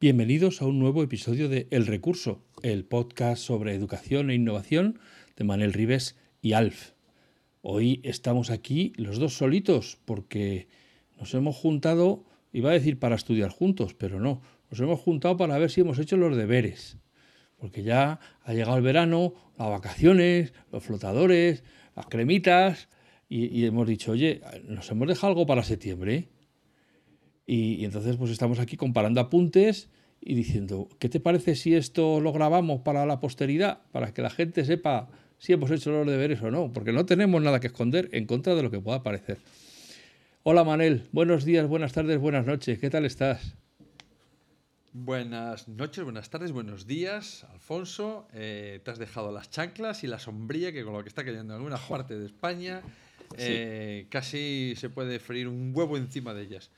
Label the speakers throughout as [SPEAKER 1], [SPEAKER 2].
[SPEAKER 1] Bienvenidos a un nuevo episodio de El Recurso, el podcast sobre educación e innovación de Manel Rives y Alf. Hoy estamos aquí los dos solitos porque nos hemos juntado, iba a decir para estudiar juntos, pero no, nos hemos juntado para ver si hemos hecho los deberes. Porque ya ha llegado el verano, las vacaciones, los flotadores, las cremitas, y, hemos dicho, oye, nos hemos dejado algo para septiembre. Y, entonces pues estamos aquí comparando apuntes y diciendo, ¿qué te parece si esto lo grabamos para la posteridad? Para que la gente sepa si hemos hecho los deberes o no, porque no tenemos nada que esconder en contra de lo que pueda parecer. Hola Manel, buenos días, buenas tardes, buenas noches, ¿qué tal estás?
[SPEAKER 2] Buenas noches, buenas tardes, buenos días, Alfonso. Eh, te has dejado las chanclas y la sombría que con lo que está cayendo en alguna parte de España eh, casi se puede freír un huevo encima de ellas.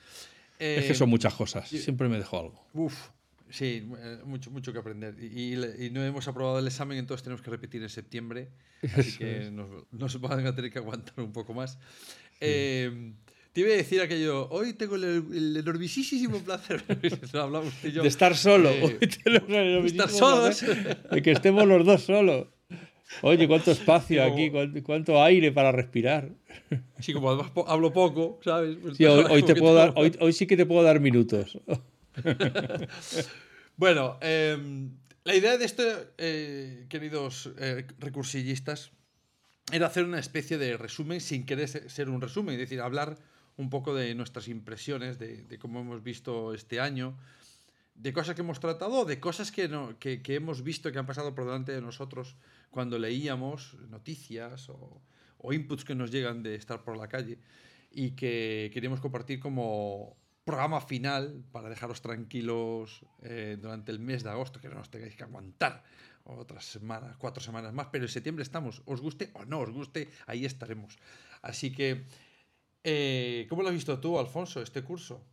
[SPEAKER 1] Es que son eh, muchas cosas, siempre me dejo algo.
[SPEAKER 2] Uf, sí, eh, mucho, mucho que aprender. Y, no hemos aprobado el examen, entonces tenemos que repetir en septiembre. Así que nos, van a tener que aguantar un poco más. te iba a decir aquello, hoy tengo el, enormisísimo placer
[SPEAKER 1] de estar solo. de
[SPEAKER 2] estar solos.
[SPEAKER 1] De que estemos los dos solos. Oye, cuánto espacio aquí, cuánto, aire para respirar.
[SPEAKER 2] Sí, como además hablo poco, ¿sabes? Pues
[SPEAKER 1] sí, hoy, te puedo dar, hoy, sí que te puedo dar minutos.
[SPEAKER 2] bueno, em, la idea de esto, eh, queridos eh, recursillistas, era hacer una especie de resumen sin querer ser un resumen, es decir, hablar un poco de nuestras impresiones, de, cómo hemos visto este año, de cosas que hemos tratado, de cosas que, no, que, que hemos visto que han pasado por delante de nosotros cuando leíamos noticias o, inputs que nos llegan de estar por la calle y que queríamos compartir como programa final para dejaros tranquilos eh, durante el mes de agosto, que no os tengáis que aguantar otras semanas, cuatro semanas más, pero en septiembre estamos, os guste o no os guste, ahí estaremos. Así que, eh, ¿cómo lo has visto tú, Alfonso, este curso?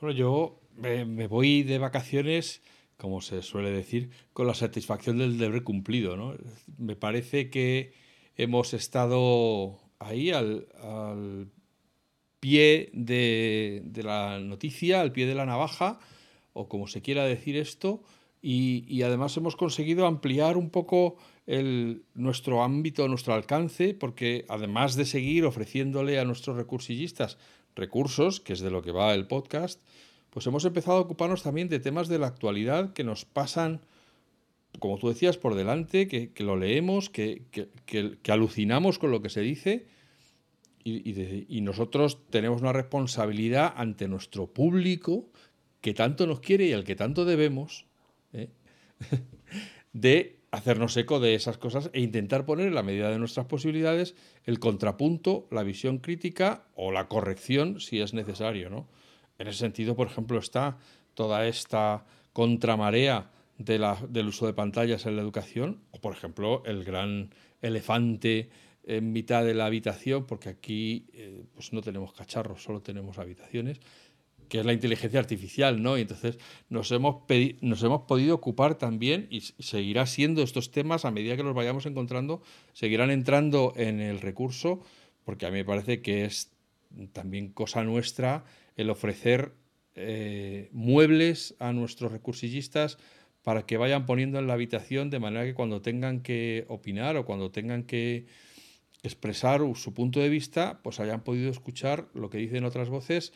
[SPEAKER 1] Bueno, yo me voy de vacaciones como se suele decir, con la satisfacción del deber cumplido. ¿no? Me parece que hemos estado ahí al, pie de, la noticia, al pie de la navaja, o como se quiera decir esto, y, además hemos conseguido ampliar un poco nuestro ámbito, nuestro alcance, porque además de seguir ofreciéndole a nuestros recursillistas recursos, que es de lo que va el podcast, pues hemos empezado a ocuparnos también de temas de la actualidad que nos pasan, como tú decías, por delante, que, lo leemos, que, alucinamos con lo que se dice y, nosotros tenemos una responsabilidad ante nuestro público que tanto nos quiere y al que tanto debemos, ¿eh? de hacernos eco de esas cosas e intentar poner en la medida de nuestras posibilidades el contrapunto, la visión crítica o la corrección si es necesario, ¿no? En ese sentido, por ejemplo, está toda esta contramarea del uso de pantallas en la educación, o por ejemplo, el gran elefante en mitad de la habitación, porque aquí eh, pues no tenemos cacharros, solo tenemos habitaciones, que es la inteligencia artificial, ¿no? Y entonces nos hemos, nos hemos podido ocupar también, y seguirá siendo estos temas, a medida que los vayamos encontrando, seguirán entrando en el recurso, porque a mí me parece que es también cosa nuestra el ofrecer eh, muebles a nuestros recursillistas para que vayan poniendo en la habitación de manera que cuando tengan que opinar o cuando tengan que expresar su punto de vista, pues hayan podido escuchar lo que dicen otras voces,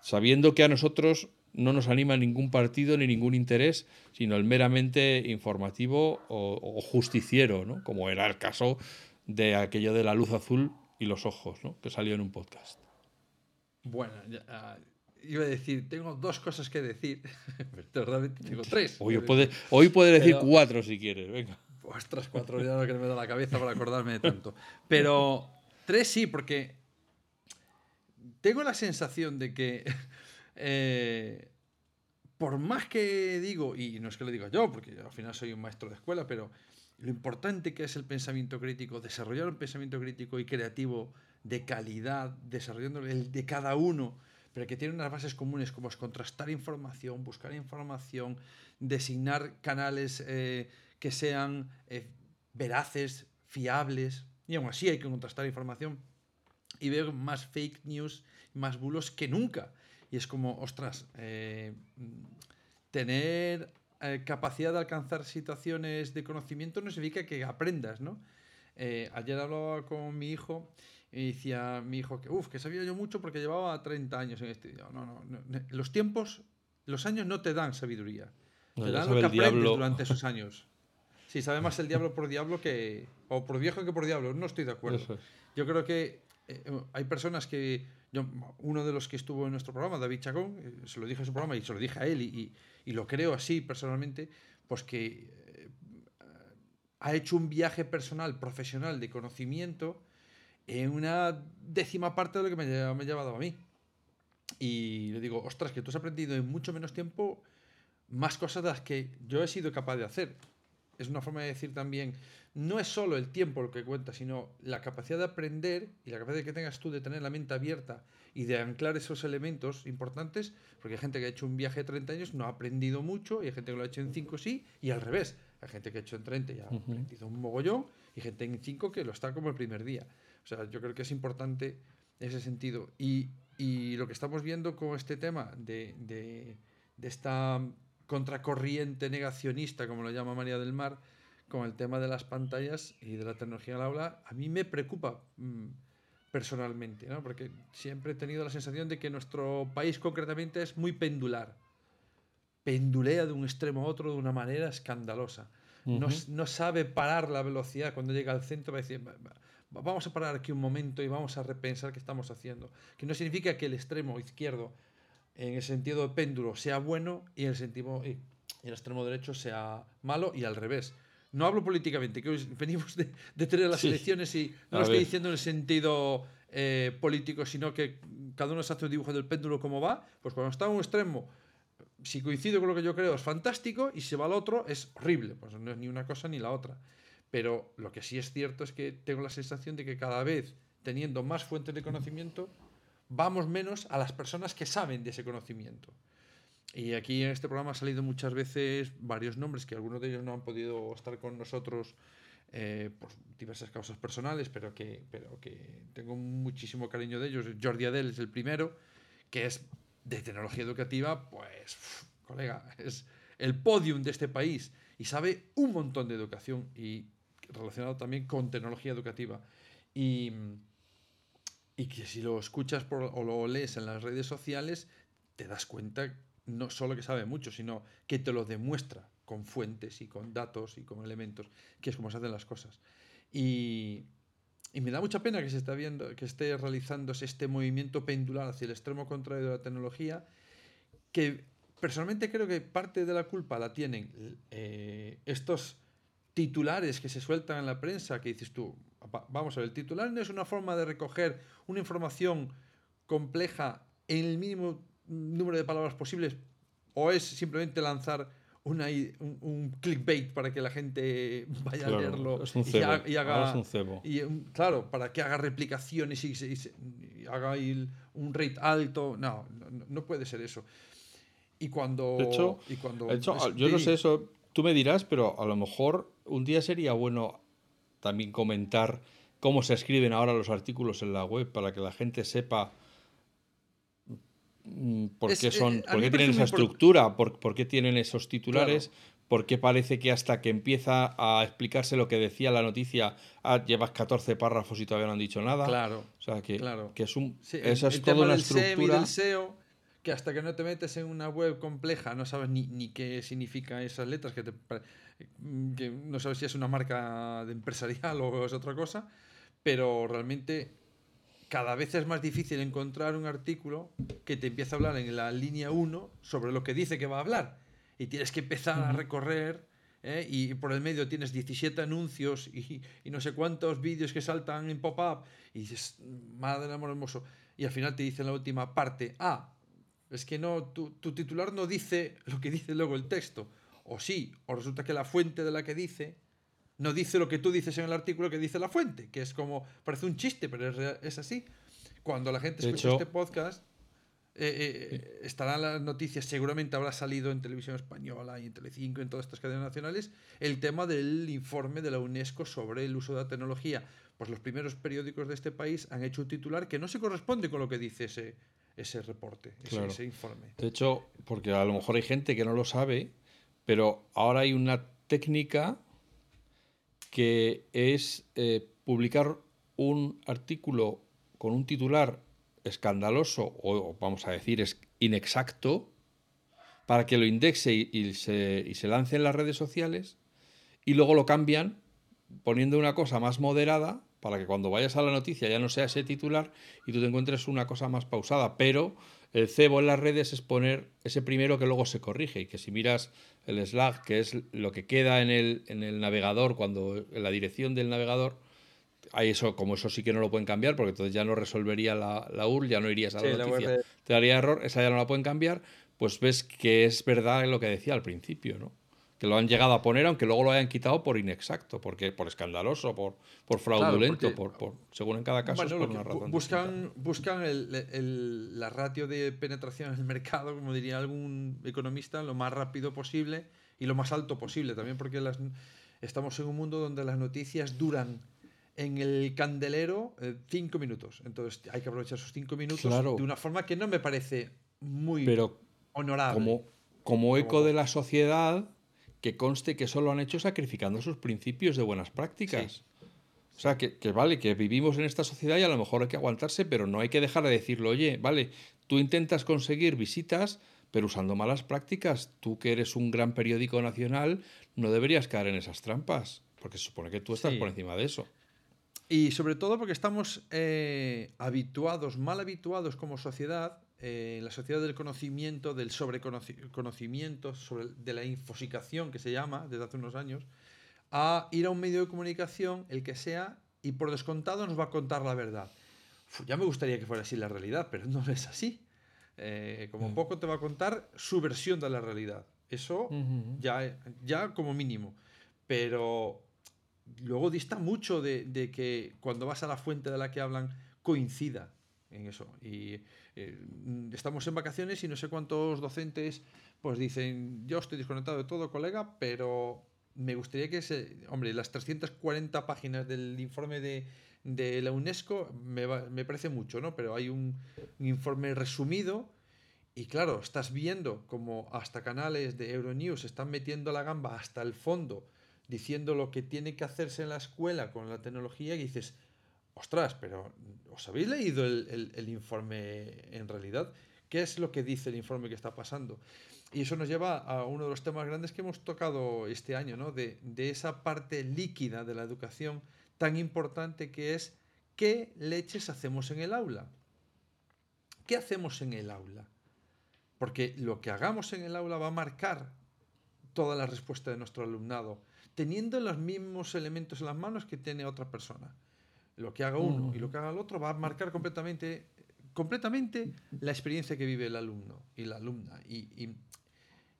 [SPEAKER 1] sabiendo que a nosotros no nos anima ningún partido ni ningún interés, sino el meramente informativo o, justiciero, ¿no? como era el caso de aquello de la luz azul y los ojos, ¿no? que salió en un podcast.
[SPEAKER 2] Bueno, ah, iba a decir, tengo dos cosas que decir, pero realmente tengo tres.
[SPEAKER 1] Hoy puede, hoy puede decir cuatro si quieres, venga.
[SPEAKER 2] Ostras, cuatro ya no que me da la cabeza para acordarme de tanto. Pero tres sí, porque tengo la sensación de que eh, por más que digo, y no es que lo diga yo, porque al final soy un maestro de escuela, pero lo importante que es el pensamiento crítico, desarrollar un pensamiento crítico y creativo de calidad, desarrollando el de cada uno, pero que tiene unas bases comunes como es contrastar información, buscar información, designar canales eh, que sean eh, veraces, fiables, y aún así hay que contrastar información y ver más fake news, más bulos que nunca. Y es como, ostras, eh, tener capacidad de alcanzar situaciones de conocimiento no significa que aprendas, ¿no? ayer hablaba con mi hijo y decía mi hijo que, uff, que sabía yo mucho porque llevaba 30 años en este. No, no, no, Los tiempos, los años no te dan sabiduría. te dan lo que aprendes durante esos años. Sí, sabe más el diablo por diablo que. O por viejo que por diablo. No estoy de acuerdo. Yo creo que eh, hay personas que. Yo, uno de los que estuvo en nuestro programa, David Chacón, eh, se lo dije en su programa y se lo dije a él, y, y, lo creo así personalmente, pues que eh, ha hecho un viaje personal, profesional, de conocimiento en una décima parte de lo que me, me ha llevado a mí. Y le digo, ostras, que tú has aprendido en mucho menos tiempo más cosas de las que yo he sido capaz de hacer. Es una forma de decir también, no es solo el tiempo lo que cuenta, sino la capacidad de aprender y la capacidad que tengas tú de tener la mente abierta y de anclar esos elementos importantes, porque hay gente que ha hecho un viaje de 30 años, no ha aprendido mucho, y hay gente que lo ha hecho en 5 sí, y al revés. Hay gente que ha hecho en 30 y ha aprendido un mogollón, y gente en 5 que lo está como el primer día. O sea, yo creo que es importante ese sentido. Y, y lo que estamos viendo con este tema de, de, de, esta contracorriente negacionista, como lo llama María del Mar, con el tema de las pantallas y de la tecnología al aula, a mí me preocupa mmm, personalmente, ¿no? porque siempre he tenido la sensación de que nuestro país concretamente es muy pendular. Pendulea de un extremo a otro de una manera escandalosa. Uh -huh. no, no, sabe parar la velocidad cuando llega al centro. Va a decir, vamos a parar aquí un momento y vamos a repensar qué estamos haciendo. Que no significa que el extremo izquierdo, en el sentido de péndulo, sea bueno y el, sentido, y el extremo derecho sea malo y al revés. No hablo políticamente, que venimos de, de tener las sí. elecciones y no a lo estoy diciendo en el sentido eh, político, sino que cada uno se hace un dibujo del péndulo como va. Pues cuando está en un extremo, si coincido con lo que yo creo, es fantástico y si va al otro, es horrible. Pues no es ni una cosa ni la otra. Pero lo que sí es cierto es que tengo la sensación de que cada vez, teniendo más fuentes de conocimiento, vamos menos a las personas que saben de ese conocimiento. Y aquí en este programa han salido muchas veces varios nombres que algunos de ellos no han podido estar con nosotros eh, por diversas causas personales, pero que, pero que tengo muchísimo cariño de ellos. Jordi Adel es el primero, que es de tecnología educativa, pues, colega, es el podium de este país y sabe un montón de educación y relacionado también con tecnología educativa. Y, y que si lo escuchas o lo lees en las redes sociales, te das cuenta no solo que sabe mucho, sino que te lo demuestra con fuentes y con datos y con elementos, que es como se hacen las cosas. Y, y me da mucha pena que se está viendo, que esté realizándose este movimiento pendular hacia el extremo contrario de la tecnología, que personalmente creo que parte de la culpa la tienen eh, estos titulares que se sueltan en la prensa, que dices tú, vamos a ver, el titular no es una forma de recoger una información compleja en el mínimo número de palabras posibles, o es simplemente lanzar una, un, un clickbait para que la gente vaya claro, a leerlo
[SPEAKER 1] es un
[SPEAKER 2] y, ha, y,
[SPEAKER 1] haga es un cebo.
[SPEAKER 2] y claro para que haga replicaciones y, y, haga el, un rate alto. No, no, no puede ser eso. Y cuando
[SPEAKER 1] de hecho,
[SPEAKER 2] y cuando
[SPEAKER 1] de hecho yo no sé eso tú me dirás pero a lo mejor un día sería bueno también comentar cómo se escriben ahora los artículos en la web para que la gente sepa por qué, son, eh, por qué tienen esa estructura, por, por, qué tienen esos titulares, claro. por qué parece que hasta que empieza a explicarse lo que decía la noticia, ah, llevas 14 párrafos y todavía no han dicho nada.
[SPEAKER 2] Claro.
[SPEAKER 1] O sea, que,
[SPEAKER 2] claro.
[SPEAKER 1] que es un,
[SPEAKER 2] sí,
[SPEAKER 1] esa
[SPEAKER 2] el,
[SPEAKER 1] es
[SPEAKER 2] el
[SPEAKER 1] toda una
[SPEAKER 2] del
[SPEAKER 1] estructura.
[SPEAKER 2] Del SEO, que hasta que no te metes en una web compleja no sabes ni, ni qué significan esas letras, que, te, que no sabes si es una marca de empresarial o es otra cosa, pero realmente cada vez es más difícil encontrar un artículo que te empiece a hablar en la línea 1 sobre lo que dice que va a hablar. Y tienes que empezar a recorrer ¿eh? y por el medio tienes 17 anuncios y, y no sé cuántos vídeos que saltan en pop-up y dices, madre del amor hermoso. Y al final te dice en la última parte, ah, Es que no, tu, tu titular no dice lo que dice luego el texto. O sí, o resulta que la fuente de la que dice no dice lo que tú dices en el artículo que dice la fuente, que es como, parece un chiste, pero es, así. Cuando la gente escucha
[SPEAKER 1] hecho-
[SPEAKER 2] este podcast, eh, eh, estarán las noticias, seguramente habrá salido en televisión española y en Telecinco, en todas estas cadenas nacionales, el tema del informe de la UNESCO sobre el uso de la tecnología. Pues los primeros periódicos de este país han hecho un titular que no se corresponde con lo que dice ese, ese reporte, ese,
[SPEAKER 1] Claro.
[SPEAKER 2] ese informe.
[SPEAKER 1] De hecho, porque a lo mejor hay gente que no lo sabe, pero ahora hay una técnica que es eh, publicar un artículo con un titular escandaloso o vamos a decir es inexacto para que lo indexe y, y se, y se lance en las redes sociales y luego lo cambian poniendo una cosa más moderada para que cuando vayas a la noticia ya no sea ese titular y tú te encuentres una cosa más pausada. Pero el cebo en las redes es poner ese primero que luego se corrige y que si miras el Slack, que es lo que queda en el, en el navegador, cuando en la dirección del navegador, hay eso, como eso sí que no lo pueden cambiar, porque entonces ya no resolvería la, la URL, ya no irías a la
[SPEAKER 2] Sí,
[SPEAKER 1] noticia, te daría error, esa ya no la pueden cambiar, pues ves que es verdad lo que decía al principio, ¿no? Que lo han llegado a poner, aunque luego lo hayan quitado por inexacto, porque por escandaloso, por, por fraudulento,
[SPEAKER 2] porque-
[SPEAKER 1] por, por- según en cada caso
[SPEAKER 2] Bueno,
[SPEAKER 1] es por una razón.
[SPEAKER 2] buscan, buscan el- el- la ratio de penetración en el mercado, como diría algún economista, lo más rápido posible y lo más alto posible. También porque las, estamos en un mundo donde las noticias duran en el candelero eh, cinco minutos. Entonces hay que aprovechar esos cinco minutos
[SPEAKER 1] Claro.
[SPEAKER 2] de una forma que no me parece muy
[SPEAKER 1] Pero
[SPEAKER 2] honorable.
[SPEAKER 1] como, como eco de la sociedad, que conste que eso lo han hecho sacrificando sus principios de buenas prácticas. O sea, que, que vale, que vivimos en esta sociedad y a lo mejor hay que aguantarse, pero no hay que dejar de decirlo, oye, vale, tú intentas conseguir visitas, pero usando malas prácticas, tú que eres un gran periódico nacional, no deberías caer en esas trampas, porque se supone que tú estás
[SPEAKER 2] Sí.
[SPEAKER 1] por encima de eso.
[SPEAKER 2] Y sobre todo porque estamos eh, habituados, mal habituados como sociedad, eh, la sociedad del conocimiento, del sobreconocimiento, sobre, de la infosicación que se llama desde hace unos años, a ir a un medio de comunicación, el que sea, y por descontado nos va a contar la verdad. Uf, ya me gustaría que fuera así la realidad, pero no es así. Eh, como
[SPEAKER 1] Mm.
[SPEAKER 2] poco te va a contar su versión de la realidad. Eso
[SPEAKER 1] Ujú.
[SPEAKER 2] ya, ya como mínimo. Pero luego dista mucho de, de que cuando vas a la fuente de la que hablan coincida en eso. Y eh, estamos en vacaciones y no sé cuántos docentes pues dicen, yo estoy desconectado de todo, colega, pero me gustaría que se... Hombre, las 340 páginas del informe de, de la UNESCO me, va- me parece mucho, ¿no? Pero hay un, un informe resumido y claro, estás viendo como hasta canales de Euronews están metiendo la gamba hasta el fondo, diciendo lo que tiene que hacerse en la escuela con la tecnología, y dices, ostras, pero ¿os habéis leído el, informe en realidad? ¿Qué es lo que dice el informe que está pasando? Y eso nos lleva a uno de los temas grandes que hemos tocado este año, ¿no? De esa parte líquida de la educación tan importante que es qué leches hacemos en el aula. ¿Qué hacemos en el aula? Porque lo que hagamos en el aula va a marcar toda la respuesta de nuestro alumnado, teniendo los mismos elementos en las manos que tiene otra persona. Lo que haga uno y lo que haga el otro va a marcar completamente, completamente la experiencia que vive el alumno y la alumna. Y, y-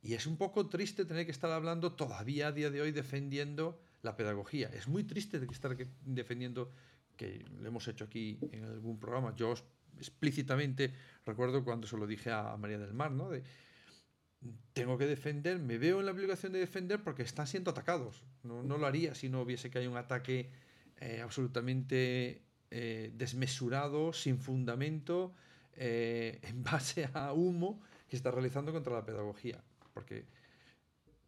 [SPEAKER 2] y es un poco triste tener que estar hablando todavía a día de hoy defendiendo la pedagogía. Es muy triste de que estar defendiendo, que lo hemos hecho aquí en algún programa. Yo explícitamente recuerdo cuando se lo dije a María del Mar, ¿no? De, tengo que defender, me veo en la obligación de defender porque están siendo atacados. No, no lo haría si no hubiese que hay un ataque eh, absolutamente eh, desmesurado, sin fundamento, eh, en base a humo que está realizando contra la pedagogía. Porque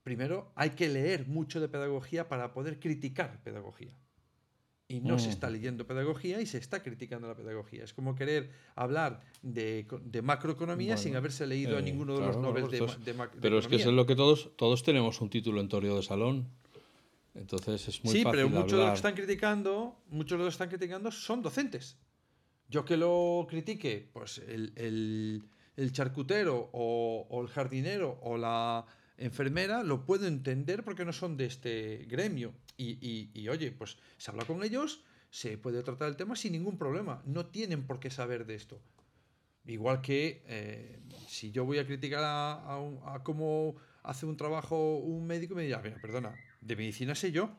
[SPEAKER 2] primero hay que leer mucho de pedagogía para poder criticar pedagogía. Y no se está
[SPEAKER 1] Ujú.
[SPEAKER 2] leyendo pedagogía y se está criticando la pedagogía. Es como querer hablar de, co- de macroeconomía sin haberse leído a ninguno de
[SPEAKER 1] claro,
[SPEAKER 2] los
[SPEAKER 1] claro,
[SPEAKER 2] de,
[SPEAKER 1] esto
[SPEAKER 2] ma-
[SPEAKER 1] es-
[SPEAKER 2] de ma- de
[SPEAKER 1] Pero es que eso es lo que todos, todos tenemos un título en teoría de salón. Entonces es muy
[SPEAKER 2] sí,
[SPEAKER 1] fácil
[SPEAKER 2] pero muchos de los que están criticando, muchos de los que están criticando son docentes. Yo que lo critique, pues el, el- el charcutero o, o el jardinero o la enfermera lo puedo entender porque no son de este gremio. Y, y- y, oye, pues se habla con ellos, se puede tratar el tema sin ningún problema. No tienen por qué saber de esto. Igual que eh, si yo voy a criticar a, a, cómo hace un trabajo un médico, me dirá, perdona, de medicina sé yo.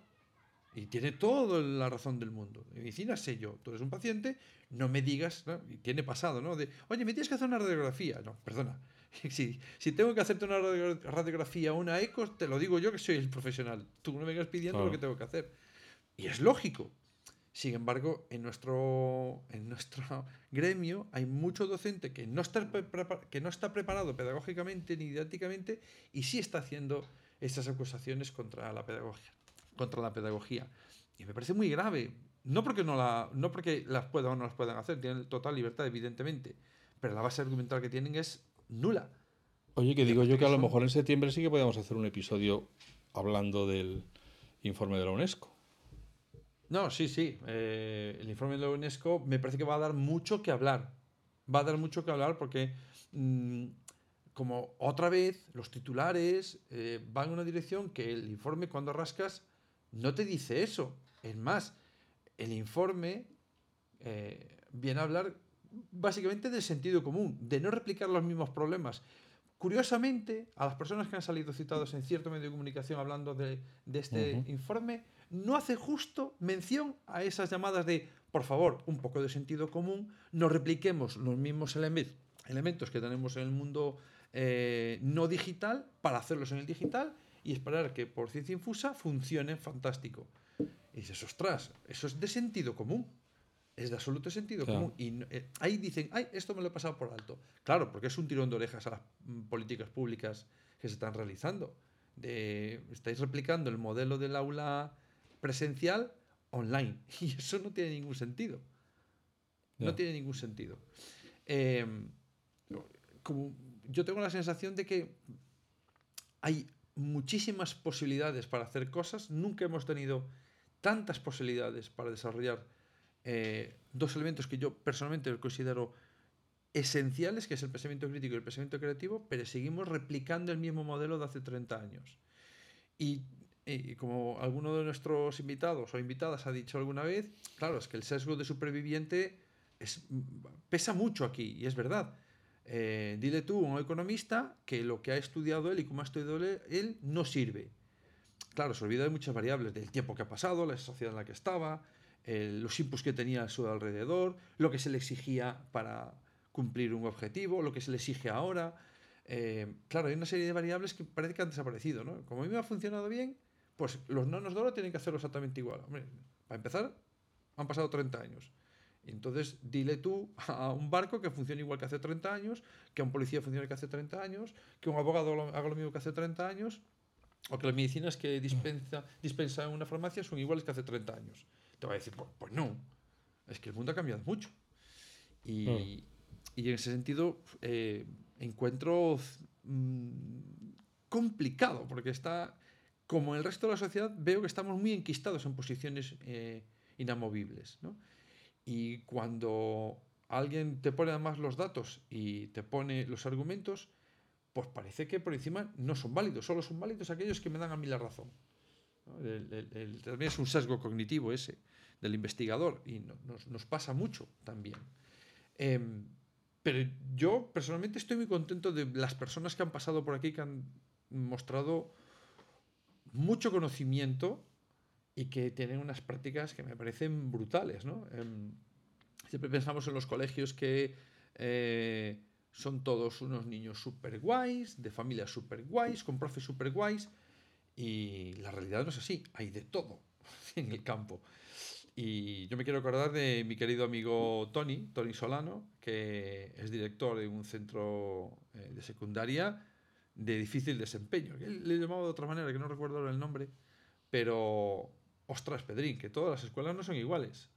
[SPEAKER 2] Y tiene toda la razón del mundo. De medicina sé yo. Tú eres un paciente, no me digas, y tiene pasado, ¿no? De, oye, me tienes que hacer una radiografía. No, perdona. Si, si tengo que hacerte una radiografía o una eco, te lo digo yo que soy el profesional. Tú no me vengas pidiendo lo que tengo que hacer. Y es lógico. Sin embargo, en nuestro, en nuestro gremio hay mucho docente que no, está que no está preparado pedagógicamente ni didácticamente y sí está haciendo estas acusaciones contra la pedagogía. Contra la pedagogía. Y me parece muy grave. No porque, no, la, no porque las puedan o no las puedan hacer, tienen total libertad, evidentemente. Pero la base argumental que tienen es nula.
[SPEAKER 1] Oye, que digo yo que a lo mejor en septiembre sí que podemos hacer un episodio hablando del informe de la UNESCO.
[SPEAKER 2] No, sí, sí. Eh, el informe de la UNESCO me parece que va a dar mucho que hablar. Va a dar mucho que hablar porque, mm, como otra vez, los titulares eh, van en una dirección que el informe, cuando rascas, no te dice eso. Es más, el informe eh, viene a hablar básicamente del sentido común, de no replicar los mismos problemas. Curiosamente, a las personas que han salido citados en cierto medio de comunicación hablando de, este informe, no hace justo mención a esas llamadas de, por favor, un poco de sentido común, no repliquemos los mismos elementos que tenemos en el mundo eh, no digital para hacerlos en el digital y esperar que por ciencia infusa funcione fantástico. Y dices, ostras, eso es de sentido común. Es de absoluto sentido común. Y eh, ahí dicen, ay, esto me lo he pasado por alto. Claro, porque es un tirón de orejas a las mm, políticas públicas que se están realizando. De, estáis replicando el modelo del aula presencial online. Y eso no tiene ningún sentido. No tiene ningún sentido. Em, como yo tengo la sensación de que hay muchísimas posibilidades para hacer cosas. Nunca hemos tenido tantas posibilidades para desarrollar eh, dos elementos que yo personalmente considero esenciales, que es el pensamiento crítico y el pensamiento creativo, pero seguimos replicando el mismo modelo de hace 30 años. Y y como alguno de nuestros invitados o invitadas ha dicho alguna vez, claro, es que el sesgo de superviviente es, pesa mucho aquí, y es verdad. Eh, dile tú a un economista que lo que ha estudiado él y cómo ha estudiado él no sirve. Claro, se olvida de muchas variables, del tiempo que ha pasado, la sociedad en la que estaba, los inputs que tenía a su alrededor, lo que se le exigía para cumplir un objetivo, lo que se le exige ahora. Eh, claro, hay una serie de variables que parece que han desaparecido. ¿no? Como a mí me ha funcionado bien, pues los nonos de oro tienen que hacerlo exactamente igual. para empezar, han pasado 30 años. Entonces, dile tú a un barco que funcione igual que hace 30 años, que a un policía funcione que hace 30 años, que un abogado haga lo mismo que hace 30 años, o que las medicinas que dispensa, dispensa en una farmacia son iguales que hace 30 años. Te va a decir, pues, pues, no, es que el mundo ha cambiado mucho. Y, mm. y en ese sentido, eh, encuentro mm, complicado, porque está como en el resto de la sociedad, veo que estamos muy enquistados en posiciones eh, inamovibles. Y cuando alguien te pone además los datos y te pone los argumentos, pues parece que por encima no son válidos, solo son válidos aquellos que me dan a mí la razón. también es un sesgo cognitivo ese del investigador y nos, pasa mucho también. Em, pero yo personalmente estoy muy contento de las personas que han pasado por aquí, que han mostrado mucho conocimiento y que tienen unas prácticas que me parecen brutales. ¿no? Em, siempre pensamos en los colegios que eh, son todos unos niños super guays, de familias super guays, con profes super guays, y la realidad no es así, hay de todo en el campo. Y yo me quiero acordar de mi querido amigo Tony, Tony Solano, que es director de un centro eh, de secundaria de difícil desempeño. Le llamaba de otra manera, que no recuerdo ahora el nombre, pero ostras, Pedrín, que todas las escuelas no son iguales.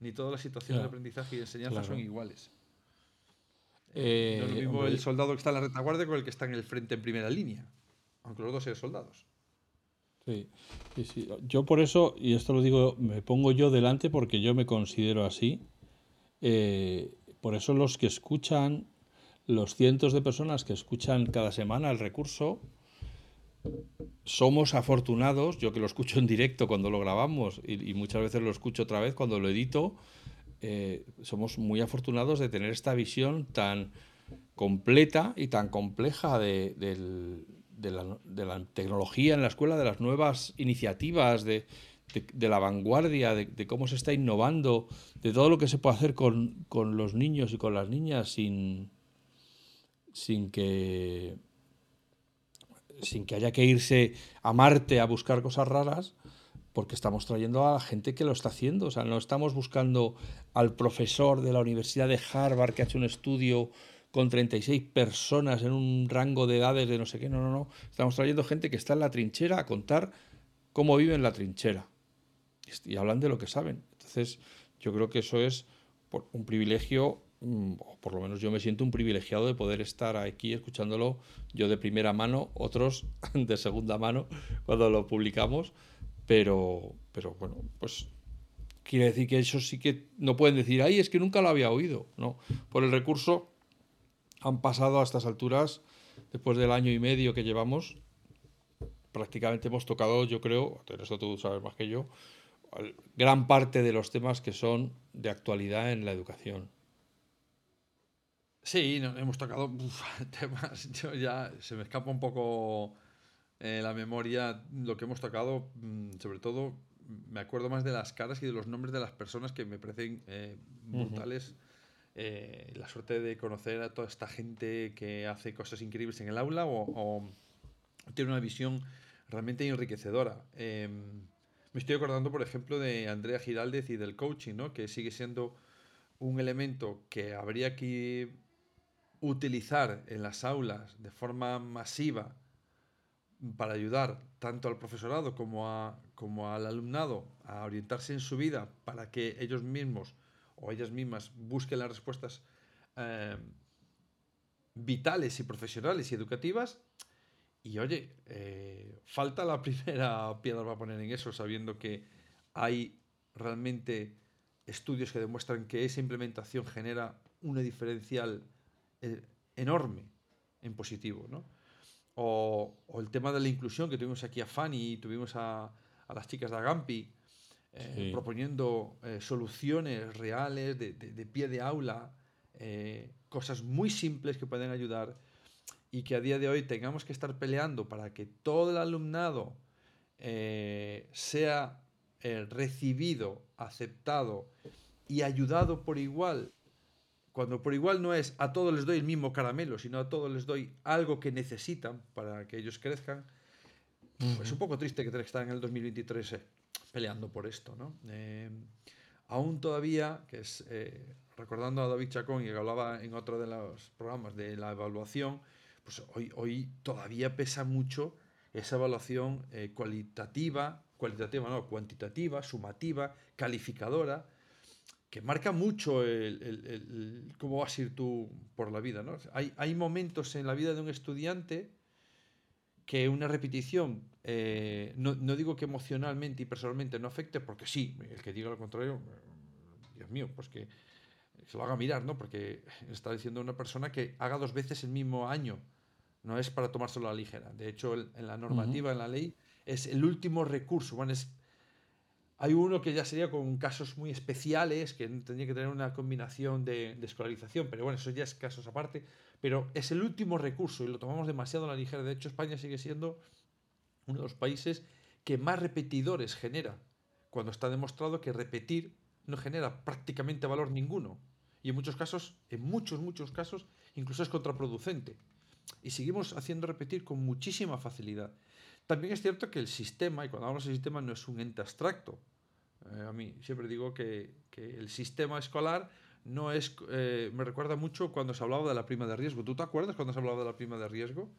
[SPEAKER 2] Ni todas las situaciones de aprendizaje y enseñanza son iguales. Eh, no es lo mismo el soldado que está en la retaguardia con el que está en el frente en primera línea, aunque los dos sean soldados.
[SPEAKER 1] Sí, sí, Yo por eso, y esto lo digo, me pongo yo delante porque yo me considero así. Eh, por eso los que escuchan los cientos de personas que escuchan cada semana el recurso, somos afortunados, yo que lo escucho en directo cuando lo grabamos y, muchas veces lo escucho otra vez cuando lo edito, eh, somos muy afortunados de tener esta visión tan completa y tan compleja de, la, tecnología en la escuela, de las nuevas iniciativas, de, la vanguardia, de, cómo se está innovando, de todo lo que se puede hacer con, los niños y con las niñas sin, sin que sin que haya que irse a Marte a buscar cosas raras, porque estamos trayendo a la gente que lo está haciendo. O sea, no estamos buscando al profesor de la Universidad de Harvard que ha hecho un estudio con 36 personas en un rango de edades de no sé qué. No, no, no. Estamos trayendo gente que está en la trinchera a contar cómo vive en la trinchera. Y hablan de lo que saben. Entonces, yo creo que eso es un privilegio, o por lo menos yo me siento un privilegiado de poder estar aquí escuchándolo yo de primera mano, otros de segunda mano cuando lo publicamos. Pero, pero bueno, pues quiere decir que eso sí que no pueden decir, ay, es que nunca lo había oído. No, por el recurso han pasado a estas alturas, después del año y medio que llevamos, prácticamente hemos tocado, yo creo, esto tú sabes más que yo, gran parte de los temas que son de actualidad en la educación.
[SPEAKER 2] Sí, hemos tocado temas, yo ya se me escapa un poco eh, la memoria lo que hemos tocado, mm, sobre todo me acuerdo más de las caras y de los nombres de las personas que me parecen eh, brutales. Eh, la suerte de conocer a toda esta gente que hace cosas increíbles en el aula o, tiene una visión realmente enriquecedora. Em, me estoy acordando, por ejemplo, de Andrea Giraldez y del coaching, ¿no? que sigue siendo un elemento que habría que utilizar en las aulas de forma masiva para ayudar tanto al profesorado como, a, como al alumnado a orientarse en su vida para que ellos mismos o ellas mismas busquen las respuestas eh, vitales y profesionales y educativas. Y oye, eh, falta la primera piedra para poner en eso, sabiendo que hay realmente estudios que demuestran que esa implementación genera una diferencial eh, enorme en positivo. ¿no? O, el tema de la inclusión, que tuvimos aquí a Fanny, tuvimos a, a las chicas de Agampi, eh, proponiendo eh, soluciones reales de, de, pie de aula, eh, cosas muy simples que pueden ayudar y que a día de hoy tengamos que estar peleando para que todo el alumnado sea recibido, aceptado y ayudado por igual. Cuando por igual no es a todos les doy el mismo caramelo, sino a todos les doy algo que necesitan para que ellos crezcan. Es un poco triste que estar en el 2023 peleando por esto. ¿no? Eh, aún todavía, que es eh, recordando a David Chacón y que hablaba en otro de los programas de la evaluación, pues hoy, hoy todavía pesa mucho esa evaluación eh, cualitativa, cualitativa no, cuantitativa, sumativa, calificadora, que marca mucho el, cómo vas a ir tú por la vida. ¿no? Hay, hay momentos en la vida de un estudiante que una repetición, eh, no, digo que emocionalmente y personalmente no afecte, porque sí, el que diga lo contrario, Dios mío, pues que se lo haga mirar, ¿no? Porque está diciendo una persona que haga dos veces el mismo año, no es para tomárselo a la ligera. De hecho, en la normativa, en la ley, es el último recurso. Bueno, es, hay uno que ya sería con casos muy especiales, que tendría que tener una combinación de, escolarización, pero bueno, eso ya es casos aparte pero es el último recurso y lo tomamos demasiado a la ligera. De hecho, España sigue siendo uno de los países que más repetidores genera, cuando está demostrado que repetir no genera prácticamente valor ninguno. Y en muchos casos, en muchos, muchos casos, incluso es contraproducente. Y seguimos haciendo repetir con muchísima facilidad. También es cierto que el sistema, y cuando hablamos de sistema, no es un ente abstracto. Eh, a mí siempre digo que, que el sistema escolar no es. Eh, me recuerda mucho cuando se hablaba de la prima de riesgo. ¿Tú te acuerdas cuando se hablaba de la prima de riesgo?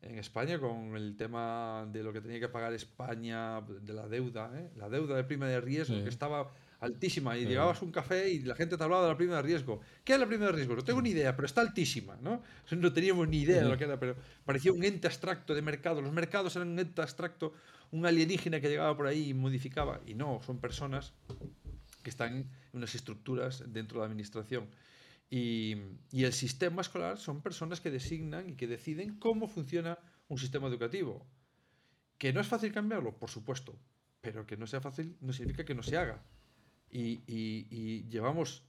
[SPEAKER 2] En España, con el tema de lo que tenía que pagar España, de la deuda, ¿eh? la deuda de prima de riesgo, que estaba altísima. Y llegabas un café y la gente te hablaba de la prima de riesgo. ¿Qué es la prima de riesgo? No tengo ni idea, pero está altísima, ¿no? No teníamos ni idea de lo que era, pero parecía un ente abstracto de mercado. Los mercados eran un ente abstracto, un alienígena que llegaba por ahí y modificaba. Y no, son personas que están en unas estructuras dentro de la administración. Y, y, el sistema escolar son personas que designan y que deciden cómo funciona un sistema educativo. Que no es fácil cambiarlo, por supuesto, pero que no sea fácil no significa que no se haga. Y, y, llevamos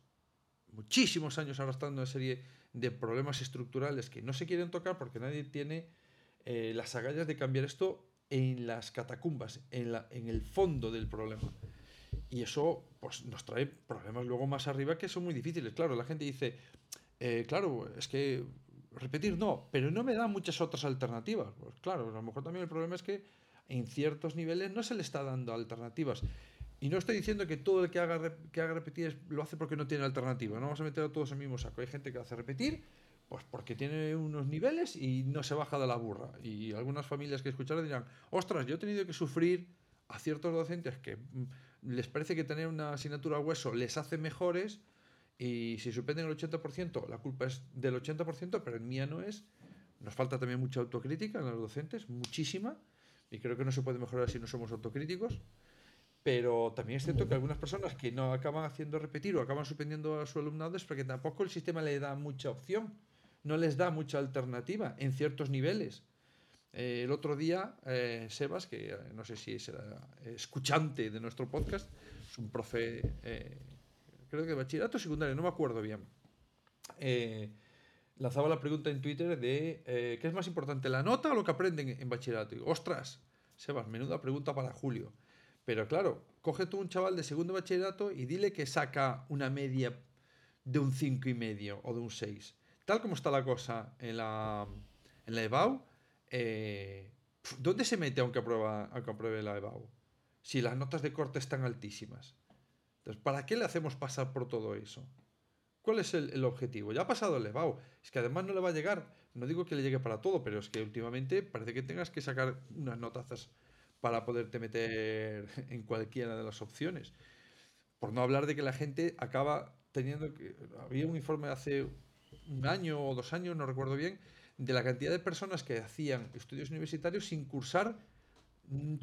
[SPEAKER 2] muchísimos años arrastrando una serie de problemas estructurales que no se quieren tocar porque nadie tiene eh, las agallas de cambiar esto en las catacumbas, en, la, en el fondo del problema. Y eso pues, nos trae problemas luego más arriba que son muy difíciles. Claro, la gente dice, eh, claro, es que repetir no, pero no me da muchas otras alternativas. Pues claro, a lo mejor también el problema es que en ciertos niveles no se le está dando alternativas. Y no estoy diciendo que todo el que haga, que haga repetir lo hace porque no tiene alternativa. No vamos a meter a todos en el mismo saco. Hay gente que hace repetir pues porque tiene unos niveles y no se baja de la burra. Y algunas familias que escucharon dirán, ostras, yo he tenido que sufrir a ciertos docentes que mm, les parece que tener una asignatura a hueso les hace mejores y si suspenden el 80%, la culpa es del 80%, pero en mía no es. Nos falta también mucha autocrítica en los docentes, muchísima, y creo que no se puede mejorar si no somos autocríticos. Pero también es cierto que algunas personas que no acaban haciendo repetir o acaban suspendiendo a su alumnado es porque tampoco el sistema le da mucha opción, no les da mucha alternativa en ciertos niveles. Eh, el otro día, eh, Sebas, que eh, no sé si será escuchante de nuestro podcast, es un profe, creo que de bachillerato secundario, no me acuerdo bien, lanzaba la pregunta en Twitter de ¿qué es más importante, la nota o lo que aprenden en bachillerato? Y, ostras, Sebas, menuda pregunta para Julio. Pero claro, coge tú un chaval de segundo bachillerato y dile que saca una media de un 5 y medio o de un 6. Tal como está la cosa en la, en la EBAU, eh, ¿dónde se mete aunque, aprueba, aunque apruebe la EBAU? Si las notas de corte están altísimas. Entonces, ¿para qué le hacemos pasar por todo eso? ¿Cuál es el, objetivo? Ya ha pasado el EBAU. Es que además no le va a llegar, no digo que le llegue para todo, pero es que últimamente parece que tengas que sacar unas notazas para poderte meter en cualquiera de las opciones. Por no hablar de que la gente acaba teniendo que... Había un informe hace un año o dos años, no recuerdo bien, de la cantidad de personas que hacían estudios universitarios sin cursar mm,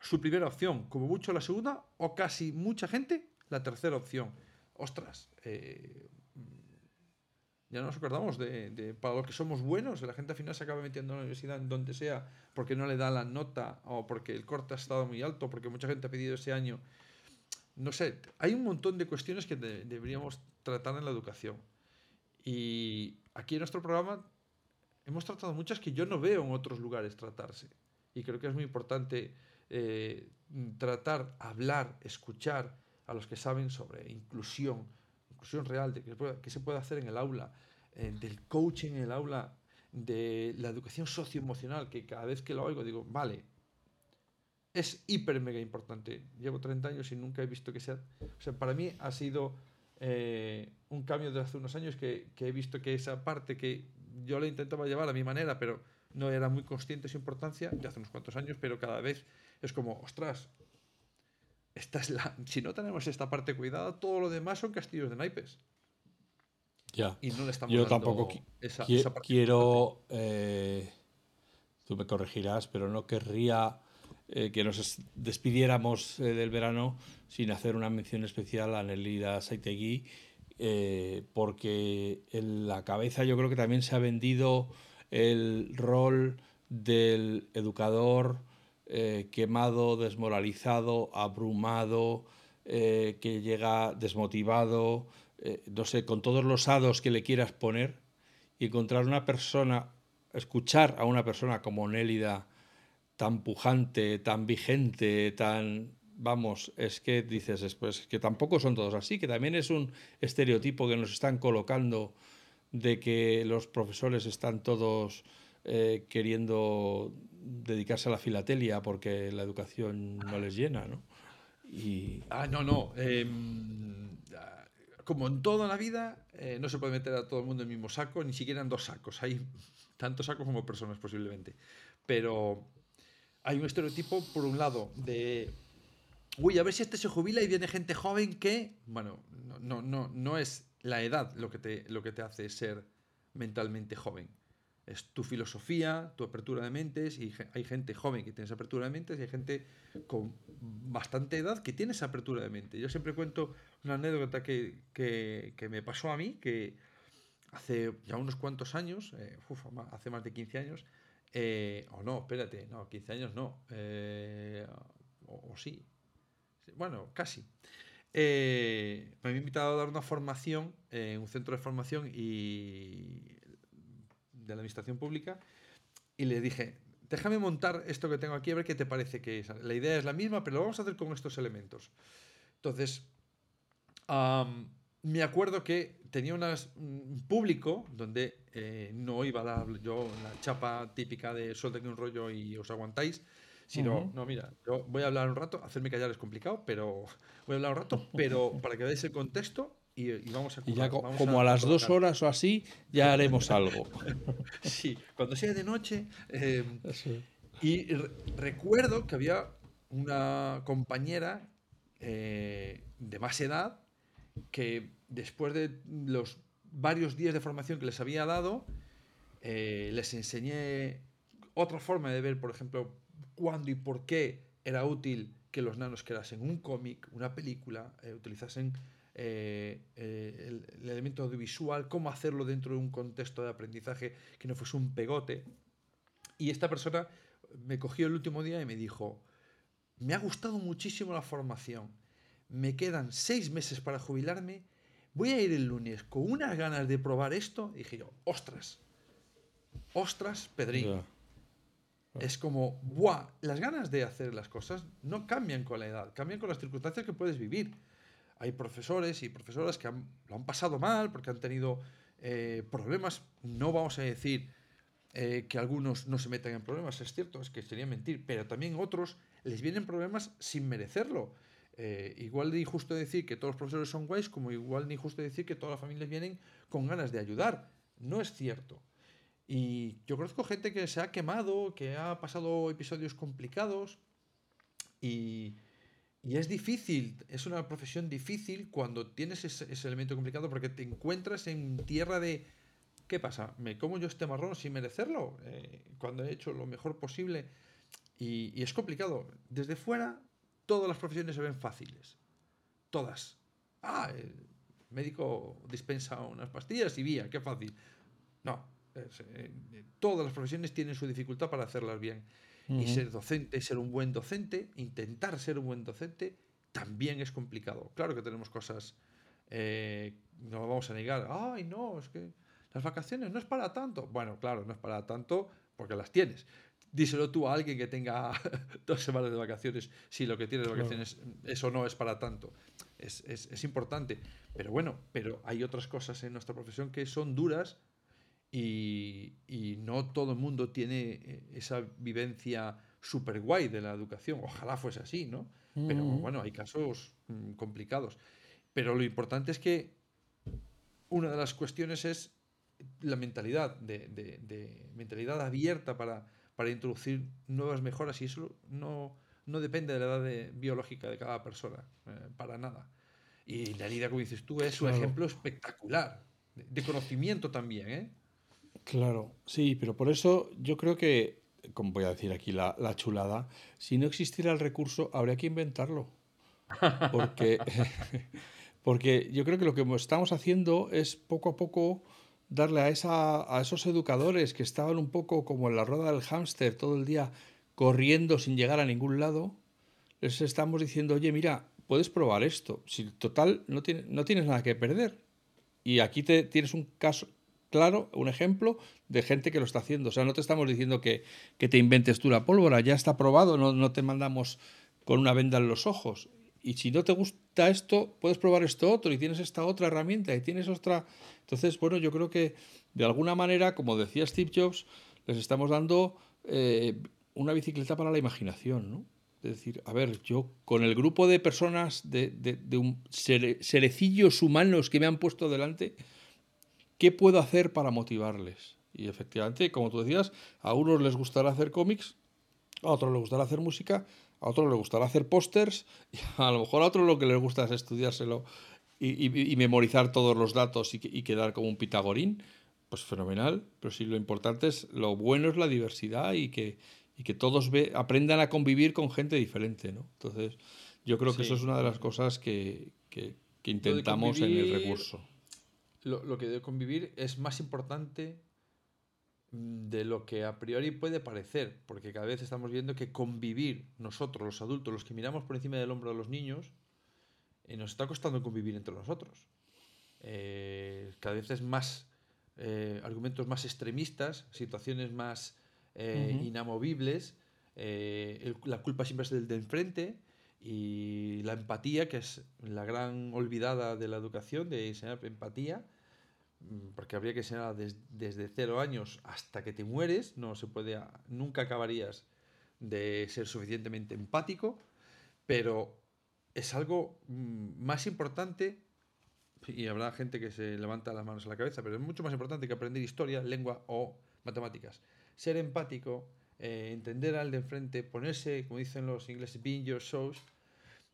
[SPEAKER 2] su primera opción, como mucho la segunda, o casi mucha gente la tercera opción. Ostras, eh, ya no nos acordamos de, para lo que somos buenos, la gente al final se acaba metiendo en la universidad en donde sea porque no le da la nota o porque el corte ha estado muy alto, porque mucha gente ha pedido ese año. No sé, hay un montón de cuestiones que deberíamos tratar en la educación. Y aquí en nuestro programa hemos tratado muchas que yo no veo en otros lugares tratarse. Y creo que es muy importante eh, tratar, hablar, escuchar a los que saben sobre inclusión, inclusión real, de qué se puede hacer en el aula, eh, del coaching en el aula, de la educación socioemocional, que cada vez que lo oigo digo, vale, es hiper mega importante. Llevo 30 años y nunca he visto que sea... O sea, para mí ha sido eh, un cambio de hace unos años que, que, he visto que esa parte que yo la intentaba llevar a mi manera, pero no era muy consciente de su importancia, de hace unos cuantos años, pero cada vez es como, ostras, esta es la, si no tenemos esta parte cuidada, todo lo demás son castillos de naipes.
[SPEAKER 1] Ya. Y no le estamos Yo tampoco esa, quiero. Eh, tú me corregirás, pero no querría eh, que nos despidiéramos eh, del verano sin hacer una mención especial a Nelida Saitegui, porque en la cabeza yo creo que también se ha vendido el rol del educador quemado, desmoralizado, abrumado, que llega desmotivado, eh, no sé, con todos los hados que le quieras poner y encontrar una persona, escuchar a una persona como Nélida, tan pujante, tan vigente, tan... Vamos, es que dices después que tampoco son todos así, que también es un estereotipo que nos están colocando de que los profesores están todos eh, queriendo dedicarse a la filatelia porque la educación no les llena, ¿no?
[SPEAKER 2] Y... Ah, no, no. Em, como en toda la vida, eh, no se puede meter a todo el mundo en el mismo saco, ni siquiera en dos sacos. Hay tantos sacos como personas posiblemente. Pero hay un estereotipo, por un lado, de, uy, a ver si este se jubila y viene gente joven que, bueno, no, no, no, es la edad lo que, te, lo que te hace ser mentalmente joven es tu filosofía, tu apertura de mentes, y hay gente joven que tiene esa apertura de mentes y hay gente con bastante edad que tiene esa apertura de mente. Yo siempre cuento una anécdota que, que, me pasó a mí, que hace ya unos cuantos años, eh, hace más de 15 años, eh, o no, espérate, no, 15 años no, eh, o, sí, bueno, casi. eh, me había invitado a dar una formación en un centro de formación y de la administración pública y le dije, déjame montar esto que tengo aquí a ver qué te parece que es. La idea es la misma, pero lo vamos a hacer con estos elementos. Entonces, me acuerdo que tenía un público donde eh, no iba a dar yo la chapa típica de suelten un rollo y os aguantáis, sino, no, mira, yo voy a hablar un rato, hacerme callar es complicado, pero voy a hablar un rato, pero para que veáis el contexto y, vamos a...
[SPEAKER 1] Y ya como a, las dos horas o así, ya haremos algo.
[SPEAKER 2] sí, cuando sea de noche. Em, y recuerdo que había una compañera eh, de más edad que después de los varios días de formación que les había dado, eh, les enseñé otra forma de ver, por ejemplo, cuándo y por qué era útil que los nanos creasen un cómic, una película, eh, utilizasen eh, el, el, elemento audiovisual, cómo hacerlo dentro de un contexto de aprendizaje que no fuese un pegote. Y esta persona me cogió el último día y me dijo, me ha gustado muchísimo la formación, me quedan seis meses para jubilarme voy a ir el lunes con unas ganas de probar esto. Y dije yo, ostras, ostras, Pedrín. Es como, ¡buah! Las ganas de hacer las cosas no cambian con la edad, cambian con las circunstancias que puedes vivir. Hay profesores y profesoras que lo han pasado mal porque han tenido eh, problemas. No vamos a decir eh, que algunos no se metan en problemas, es cierto, es que sería mentir, pero también otros les vienen problemas sin merecerlo. Eh, igual de injusto decir que todos los profesores son guays, como igual de injusto decir que todas las familias vienen con ganas de ayudar. No es cierto. Y yo conozco gente que se ha quemado, que ha pasado episodios complicados y, y es difícil, es una profesión difícil cuando tienes ese, elemento complicado porque te encuentras en tierra de ¿qué pasa? ¿Me como yo este marrón sin merecerlo? Eh, cuando he hecho lo mejor posible y, y es complicado. Desde fuera todas las profesiones se ven fáciles. Todas. Ah, el médico dispensa unas pastillas y vía, qué fácil. No, eh, todas las profesiones tienen su dificultad para hacerlas bien. Y ser docente, ser un buen docente, intentar ser un buen docente, también es complicado. Claro que tenemos cosas, eh, no vamos a negar, ay, no, es que las vacaciones no es para tanto. Bueno, claro, no es para tanto porque las tienes díselo tú a alguien que tenga dos semanas de vacaciones, si lo que tiene de vacaciones, eso no es para tanto. Es, es, es, importante. Pero bueno, pero hay otras cosas en nuestra profesión que son duras y, y no todo el mundo tiene eh, esa vivencia súper guay de la educación. Ojalá fuese así, ¿no? Pero bueno, hay casos mm, complicados. Pero lo importante es que una de las cuestiones es la mentalidad, de, de, de mentalidad abierta para, para introducir nuevas mejoras y eso no, no depende de la edad biológica de cada persona, eh, para nada. Y la herida, como dices tú, es un ejemplo espectacular, de, conocimiento también. ¿eh?
[SPEAKER 1] Claro, sí, pero por eso yo creo que, como voy a decir aquí la, la chulada, si no existiera el recurso, habría que inventarlo. Porque, porque yo creo que lo que estamos haciendo es poco a poco darle a, esa, a esos educadores que estaban un poco como en la rueda del hámster todo el día corriendo sin llegar a ningún lado, les estamos diciendo, oye, mira, puedes probar esto. Si total no, tiene, no tienes nada que perder. Y aquí te, tienes un caso claro, un ejemplo de gente que lo está haciendo. O sea, no te estamos diciendo que, te inventes tú la pólvora, ya está probado, no te mandamos con una venda en los ojos. Y si no te gusta esto, puedes probar esto otro y tienes esta otra herramienta y tienes otra. Entonces, bueno, yo creo que de alguna manera, como decía Steve Jobs, les estamos dando eh, una bicicleta para la imaginación, ¿no? Es decir, a ver, yo con el grupo de personas, de, de, un cerecillos humanos que me han puesto delante, ¿qué puedo hacer para motivarles? Y efectivamente, como tú decías, a unos les gustará hacer cómics, a otros les gustará hacer música, a otro le gustará hacer pósters, y a lo mejor a otro lo que les gusta es estudiárselo y, memorizar todos los datos y, quedar como un pitagorín, pues fenomenal, pero sí lo importante es, lo bueno es la diversidad y que, que todos ve, aprendan a convivir con gente diferente, ¿no? Entonces, yo creo que eso es una de las cosas que, intentamos en el recurso.
[SPEAKER 2] Lo, lo que de convivir es más importante de lo que a priori puede parecer, porque cada vez estamos viendo que convivir nosotros, los adultos, los que miramos por encima del hombro a los niños, eh, nos está costando convivir entre nosotros. Eh, cada vez es más eh, argumentos más extremistas, situaciones más inamovibles. la culpa siempre es del de enfrente y la empatía, que es la gran olvidada de la educación, de enseñar empatía, porque habría que enseñar desde cero años hasta que te mueres, no se puede, nunca acabarías de ser suficientemente empático, pero es algo mm, más importante, y habrá gente que se levanta las manos a la cabeza, pero es mucho más importante que aprender historia, lengua o matemáticas. Ser empático, eh, entender al de enfrente, ponerse, como dicen los ingleses, be in your shoes,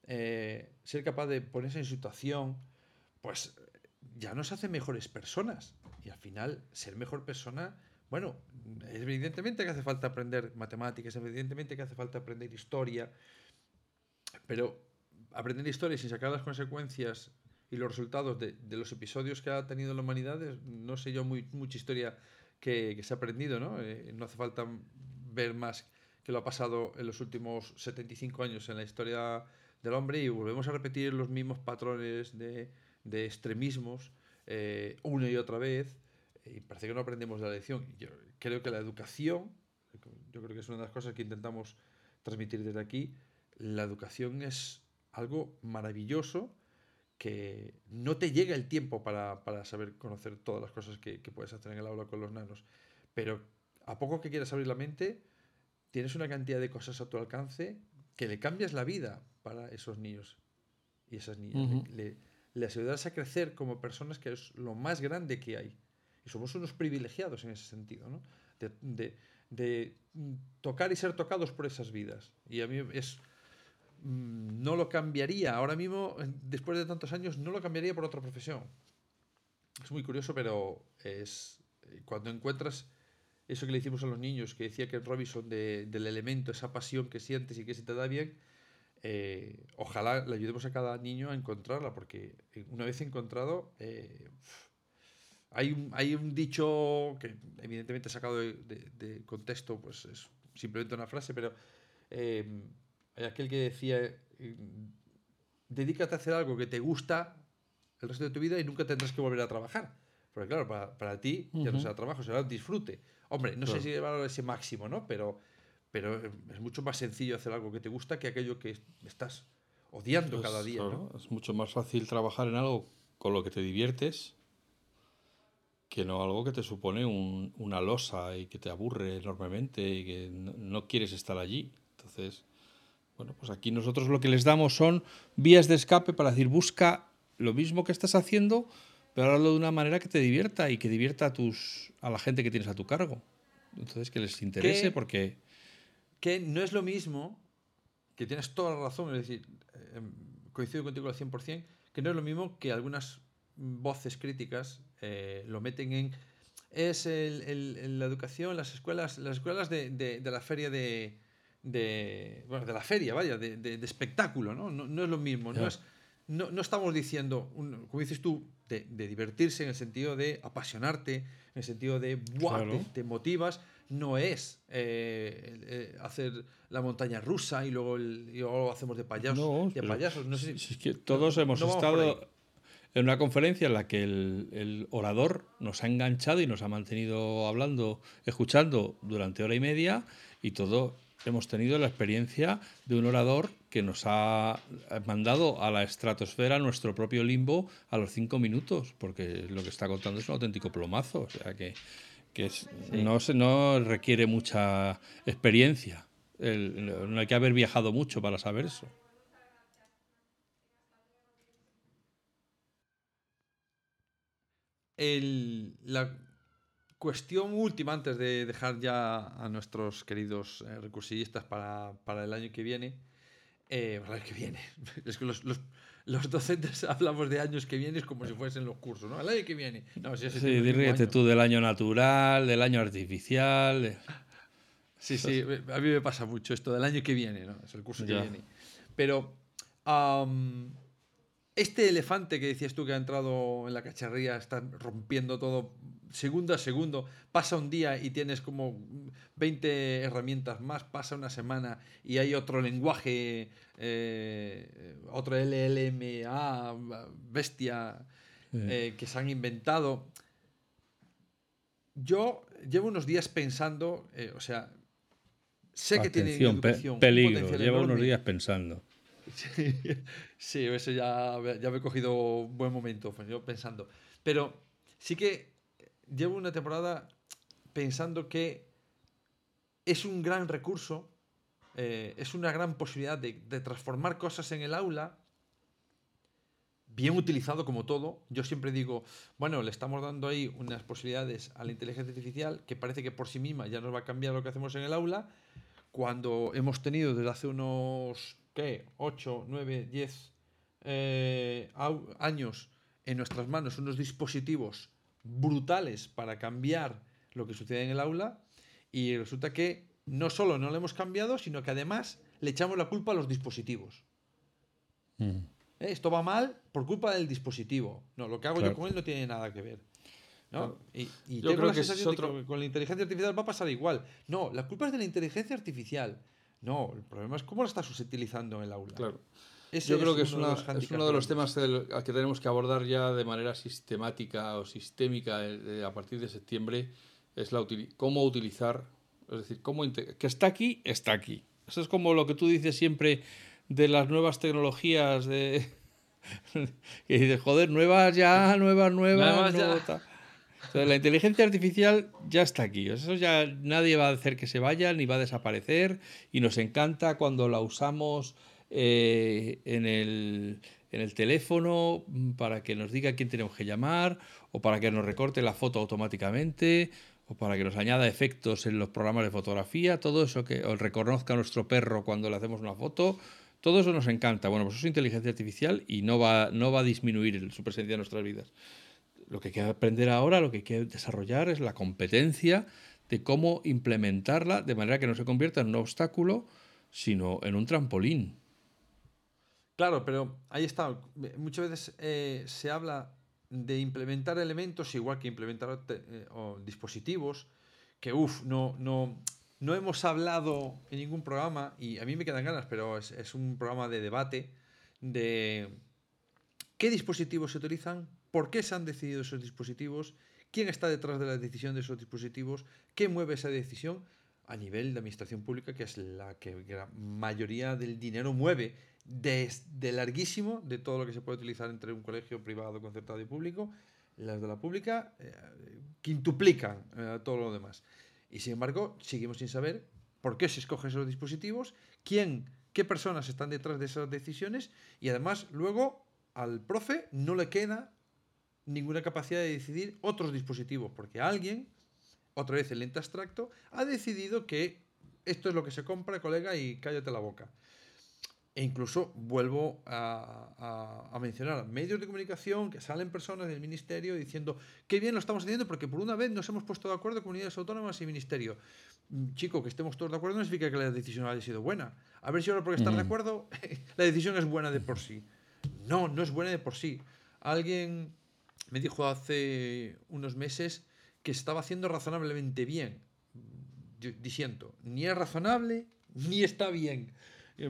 [SPEAKER 2] eh, ser capaz de ponerse en situación, pues ya nos hace mejores personas. Y al final, ser mejor persona, bueno, evidentemente que hace falta aprender matemáticas, evidentemente que hace falta aprender historia, pero aprender historia sin sacar las consecuencias y los resultados de, los episodios que ha tenido la humanidad, no sé yo mucha historia que, se ha aprendido, ¿no? Eh, no hace falta ver más que lo ha pasado en los últimos 75 años en la historia del hombre y volvemos a repetir los mismos patrones de, de extremismos eh, una y otra vez y parece que no aprendemos de la lección. Yo creo que la educación, yo creo que es una de las cosas que intentamos transmitir desde aquí, la educación es algo maravilloso que no te llega el tiempo para, para saber conocer todas las cosas que, que, puedes hacer en el aula con los nanos. Pero a poco que quieras abrir la mente, tienes una cantidad de cosas a tu alcance que le cambias la vida para esos niños y esas niñas. le, les ayudas a crecer como personas, que es lo más grande que hay. Y somos unos privilegiados en ese sentido, ¿no? De, de, de tocar y ser tocados por esas vidas. Y a mí es Mm, no lo cambiaría. Ahora mismo, después de tantos años, no lo cambiaría por otra profesión. Es muy curioso, pero es eh, cuando encuentras eso que le hicimos a los niños, que decía que Robinson del elemento, esa pasión que sientes y que se te da bien, eh, ojalá le ayudemos a cada niño a encontrarla, porque una vez encontrado, eh, hay, un, hay un dicho que evidentemente sacado de, contexto, pues es simplemente una frase, pero aquel que decía, eh, dedícate a hacer algo que te gusta el resto de tu vida y nunca tendrás que volver a trabajar. Porque claro, para, para ti ya no será trabajo, será disfrute. Hombre, no sé si llevar ese máximo, ¿no? Pero, pero es mucho más sencillo hacer algo que te gusta que aquello que estás odiando cada día. ¿no?
[SPEAKER 1] Es mucho más fácil trabajar en algo con lo que te diviertes que no algo que te supone un, una losa y que te aburre enormemente y que no quieres estar allí. Entonces, bueno, pues aquí nosotros lo que les damos son vías de escape para decir, busca lo mismo que estás haciendo, pero hazlo de una manera que te divierta y que divierta a, tus, a la gente que tienes a tu cargo. Entonces, que les interese porque...
[SPEAKER 2] Que no es lo mismo, que tienes toda la razón, es decir, eh, coincido contigo al 100%, que no es lo mismo que algunas voces críticas eh, lo meten en... Es el, la educación, las escuelas, las escuelas de la feria de, de, bueno, de la feria, vaya, de, de, espectáculo, ¿no? ¿no? ¿no? es lo mismo, no, es, no, no estamos diciendo, como dices tú, de, divertirse en el sentido de apasionarte, en el sentido de, ¡buah! Te, motivas, no es eh, eh, hacer la montaña rusa y luego, el, y luego hacemos de payasos. No, de payasos. No sé
[SPEAKER 1] si, es que todos hemos estado en una conferencia en la que el, el, orador nos ha enganchado y nos ha mantenido hablando, escuchando durante hora y media y todo hemos tenido la experiencia de un orador que nos ha mandado a la estratosfera nuestro propio limbo a los cinco minutos, porque lo que está contando es un auténtico plomazo, o sea que, no, se, no requiere mucha experiencia, no hay que haber viajado mucho para saber eso.
[SPEAKER 2] El, la, Cuestión última antes de dejar ya a nuestros queridos eh, recursillistas para, para, el año que viene. Eh, para el año que viene. Es que los, los, los, docentes hablamos de años que vienen como si fuesen los cursos, ¿no? El año que viene. No,
[SPEAKER 1] si sí, dígate tú del año natural, del año artificial.
[SPEAKER 2] Sí, sí, a mí me pasa mucho esto del año que viene, ¿no? Es el curso que viene. Pero um, este elefante que decías tú que ha entrado en la cacharría, está rompiendo todo segundo a segundo. Pasa un día y tienes como 20 herramientas más, pasa una semana y hay otro lenguaje, eh, otro LLMA, bestia, eh, que se han inventado. Yo llevo unos días pensando, eh, o sea, sé que tiene
[SPEAKER 1] educación, peligro, llevo unos días pensando.
[SPEAKER 2] Sí, eso ya, ya me he cogido buen momento, pues yo pensando. Pero sí que llevo una temporada pensando que es un gran recurso, eh, es una gran posibilidad de, transformar cosas en el aula, bien utilizado como todo. Yo siempre digo, bueno, le estamos dando ahí unas posibilidades a la inteligencia artificial que parece que por sí misma ya nos va a cambiar lo que hacemos en el aula, cuando hemos tenido desde hace unos, ¿qué? 8, 9, 10 años en nuestras manos unos dispositivos brutales para cambiar lo que sucede en el aula y resulta que no solo no lo hemos cambiado, sino que además le echamos la culpa a los dispositivos. Mm. ¿Eh? Esto va mal por culpa del dispositivo. No, lo que hago yo con él no tiene nada que ver. ¿no? Y, yo tengo creo la sensación que con la inteligencia artificial va a pasar igual. No, la culpa es de la inteligencia artificial. No, el problema es cómo la estás utilizando en el aula.
[SPEAKER 1] Claro. Yo creo que es, uno de los temas que tenemos que abordar ya de manera sistemática o sistémica eh, a partir de septiembre, es la cómo utilizar, es decir, cómo que está aquí, está aquí. Eso es como lo que tú dices siempre de las nuevas tecnologías, de que dices, joder, nuevas ya, nuevas, nuevas, nuevas la inteligencia artificial ya está aquí. Eso ya nadie va a hacer que se vaya ni va a desaparecer y nos encanta cuando la usamos eh, en, el, en el teléfono para que nos diga quién tenemos que llamar o para que nos recorte la foto automáticamente o para que nos añada efectos en los programas de fotografía, todo eso que o reconozca a nuestro perro cuando le hacemos una foto, todo eso nos encanta. Bueno, pues eso es inteligencia artificial y no va, no va a disminuir su presencia en nuestras vidas. Lo que hay que aprender ahora, lo que hay que desarrollar es la competencia de cómo implementarla de manera que no se convierta en un obstáculo, sino en un trampolín.
[SPEAKER 2] Claro, pero ahí está. Muchas veces eh, se habla de implementar elementos igual que implementar eh, dispositivos, que uff, no, no, no hemos hablado en ningún programa, y a mí me quedan ganas, pero es, es un programa de debate, de qué dispositivos se utilizan, por qué se han decidido esos dispositivos, quién está detrás de la decisión de esos dispositivos, qué mueve esa decisión a nivel de administración pública, que es la que la mayoría del dinero mueve de, larguísimo de todo lo que se puede utilizar entre un colegio privado, concertado y público, las de la pública eh, quintuplican eh, todo lo demás. Y sin embargo, seguimos sin saber por qué se escogen esos dispositivos, quién, qué personas están detrás de esas decisiones y además luego al profe no le queda ninguna capacidad de decidir otros dispositivos, porque alguien, otra vez el ente abstracto, ha decidido que esto es lo que se compra, colega, y cállate la boca. E incluso vuelvo a, mencionar medios de comunicación que salen personas del ministerio diciendo qué bien lo estamos haciendo porque por una vez nos hemos puesto de acuerdo comunidades autónomas y ministerio. Mm, chico, que estemos todos de acuerdo no significa que la decisión haya sido buena. A ver si ahora porque estar de acuerdo la decisión es buena de por sí. No, no es buena de por sí. Alguien me dijo hace unos meses que estaba haciendo razonablemente bien. diciendo, ni es razonable ni está bien.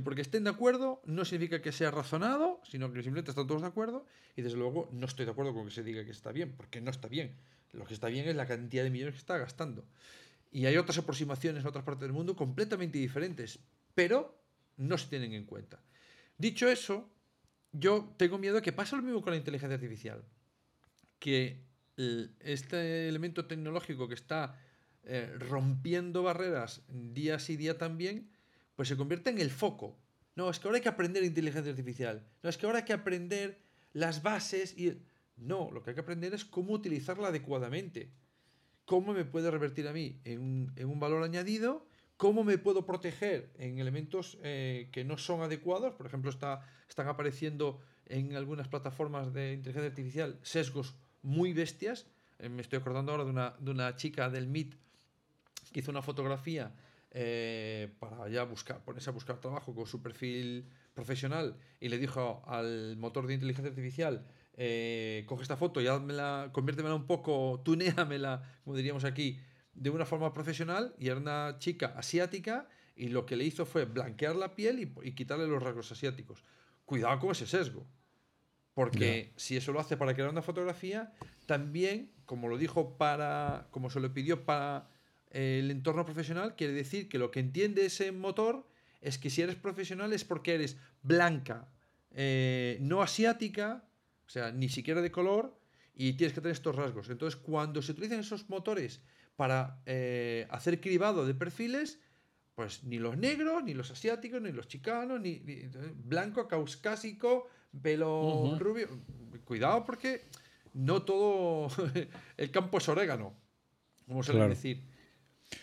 [SPEAKER 2] Porque estén de acuerdo no significa que sea razonado, sino que simplemente están todos de acuerdo y desde luego no estoy de acuerdo con que se diga que está bien, porque no está bien. Lo que está bien es la cantidad de millones que está gastando. Y hay otras aproximaciones en otras partes del mundo completamente diferentes, pero no se tienen en cuenta. Dicho eso, yo tengo miedo de que pase lo mismo con la inteligencia artificial. Que este elemento tecnológico que está eh, rompiendo barreras día sí día también, pues se convierte en el foco. No, es que ahora hay que aprender inteligencia artificial. No, es que ahora hay que aprender las bases y... No, lo que hay que aprender es cómo utilizarla adecuadamente. Cómo me puede revertir a mí en un, valor añadido, cómo me puedo proteger en elementos eh, que no son adecuados. Por ejemplo, está, están apareciendo en algunas plataformas de inteligencia artificial sesgos muy bestias. Eh, me estoy acordando ahora de una, de una chica del MIT que hizo una fotografía eh, para ya buscar, ponerse a buscar trabajo con su perfil profesional y le dijo al motor de inteligencia artificial, eh, coge esta foto y házmela, conviértemela un poco, tuneamela, como diríamos aquí, de una forma profesional. Y era una chica asiática y lo que le hizo fue blanquear la piel y, quitarle los rasgos asiáticos. Cuidado con ese sesgo. Porque si eso lo hace para crear una fotografía, también, como lo dijo para, como se lo pidió para el entorno profesional, quiere decir que lo que entiende ese motor es que si eres profesional es porque eres blanca, eh, no asiática, o sea, ni siquiera de color, y tienes que tener estos rasgos. Entonces, cuando se utilizan esos motores para eh, hacer cribado de perfiles, pues ni los negros, ni los asiáticos, ni los chicanos, ni, blanco, caucásico, pelo rubio. Cuidado porque no todo el campo es orégano, como se claro. decir.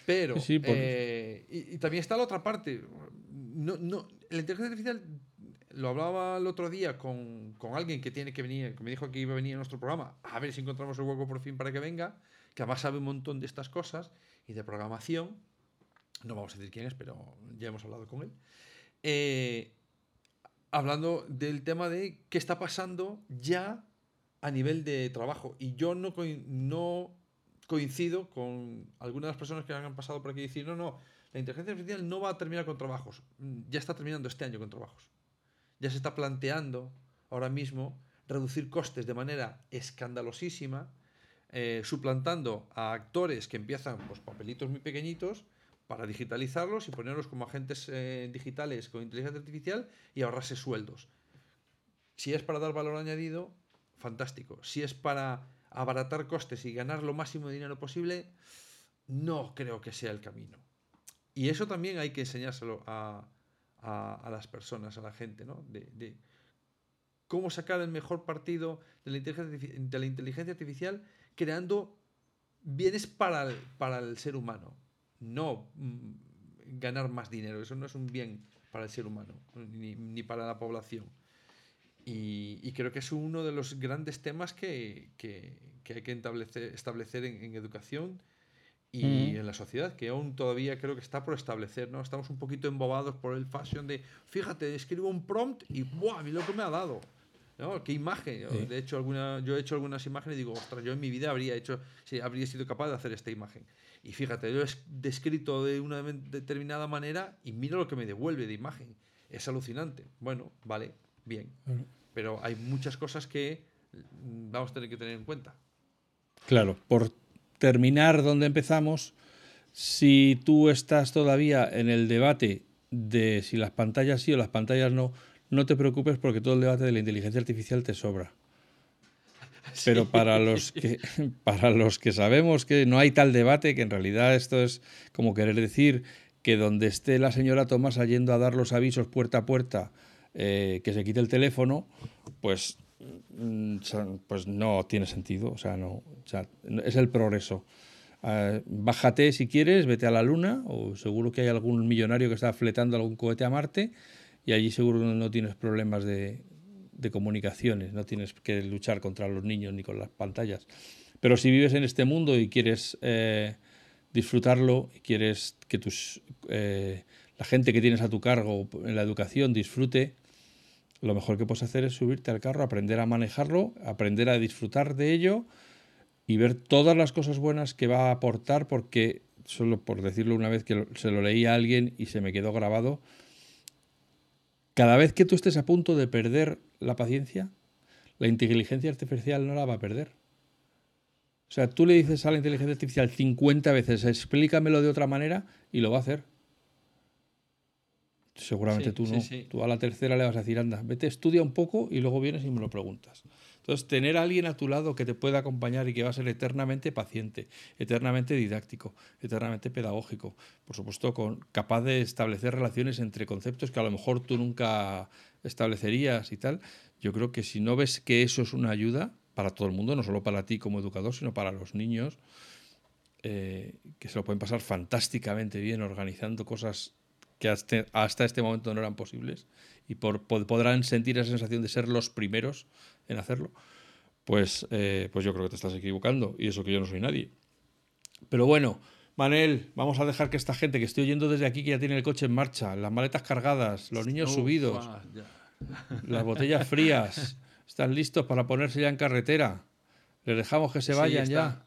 [SPEAKER 2] Pero, eh, y, también está la otra parte. No, no, la inteligencia artificial, lo hablaba el otro día con, con, alguien que tiene que venir, que me dijo que iba a venir a nuestro programa, a ver si encontramos el hueco por fin para que venga, que además sabe un montón de estas cosas y de programación. No vamos a decir quién es, pero ya hemos hablado con él. Eh, hablando del tema de qué está pasando ya a nivel de trabajo. Y yo no, no coincido con algunas de las personas que han pasado por aquí y decir, no, no, la inteligencia artificial no va a terminar con trabajos. Mm, ya está terminando este año con trabajos. Ya se está planteando ahora mismo reducir costes de manera escandalosísima, eh, suplantando a actores que empiezan pues, papelitos muy pequeñitos para digitalizarlos y ponerlos como agentes eh, digitales con inteligencia artificial y ahorrarse sueldos. Si es para dar valor añadido, fantástico. Si es para abaratar costes y ganar lo máximo de dinero posible, no creo que sea el camino. Y eso también hay que enseñárselo a, las personas, a la gente, ¿no? De, cómo sacar el mejor partido de la inteligencia, de la inteligencia artificial creando bienes para el, para el ser humano, no mm, ganar más dinero. Eso no es un bien para el ser humano, ni, ni para la población. Y, creo que es uno de los grandes temas que, que, hay que establecer, establecer en, educación y mm. en la sociedad, que aún todavía creo que está por establecer, ¿no? Estamos un poquito embobados por el fashion de, fíjate, escribo un prompt y ¡buah! Mira lo que me ha dado. ¿no? ¿Qué imagen? De hecho, alguna, yo he hecho algunas imágenes y digo, ostras, yo en mi vida habría hecho, sí, habría sido capaz de hacer esta imagen. Y fíjate, yo he descrito de una determinada manera y mira lo que me devuelve de imagen. Es alucinante. Bueno, vale, bien. Pero hay muchas cosas que mm, vamos a tener que tener en cuenta.
[SPEAKER 1] Claro, por terminar donde empezamos, si tú estás todavía en el debate de si las pantallas sí o las pantallas no, no te preocupes porque todo el debate de la inteligencia artificial te sobra. Pero para los, que, para los que sabemos que no hay tal debate, que en realidad esto es como querer decir que donde esté la señora Tomás yendo a dar los avisos puerta a puerta eh, que se quite el teléfono, pues, mm, pues no tiene sentido. O sea, no, es el progreso. Ah, bájate si quieres, vete a la Luna, o seguro que hay algún millonario que está fletando algún cohete a Marte, y allí seguro no tienes problemas de, comunicaciones, no tienes que luchar contra los niños ni con las pantallas. Pero si vives en este mundo y quieres eh, disfrutarlo, y quieres que tus, eh, la gente que tienes a tu cargo en la educación disfrute, lo mejor que puedes hacer es subirte al carro, aprender a manejarlo, aprender a disfrutar de ello y ver todas las cosas buenas que va a aportar, porque, solo por decirlo una vez que se lo leí a alguien y se me quedó grabado, cada vez que tú estés a punto de perder la paciencia, la inteligencia artificial no la va a perder. O sea, tú le dices a la inteligencia artificial 50 veces, explícamelo de otra manera, y lo va a hacer. Seguramente tú no. Tú a la tercera le vas a decir, anda, vete, estudia un poco y luego vienes y me lo preguntas. Entonces, tener a alguien a tu lado que te pueda acompañar y que va a ser eternamente paciente, eternamente didáctico, eternamente pedagógico, por supuesto, con, capaz de establecer relaciones entre conceptos que a lo mejor tú nunca establecerías y tal. Yo creo que si no ves que eso es una ayuda para todo el mundo, no solo para ti como educador, sino para los niños, eh, que se lo pueden pasar fantásticamente bien organizando cosas que hasta, este momento no eran posibles y por, podrán sentir esa sensación de ser los primeros en hacerlo, pues, eh, pues yo creo que te estás equivocando y eso que yo no soy nadie. Pero bueno, Manel, vamos a dejar que esta gente que estoy oyendo desde aquí, que ya tiene el coche en marcha, las maletas cargadas, los niños subidos, las botellas frías, ¿Están listos para ponerse ya en carretera? ¿Les dejamos que se vayan ya?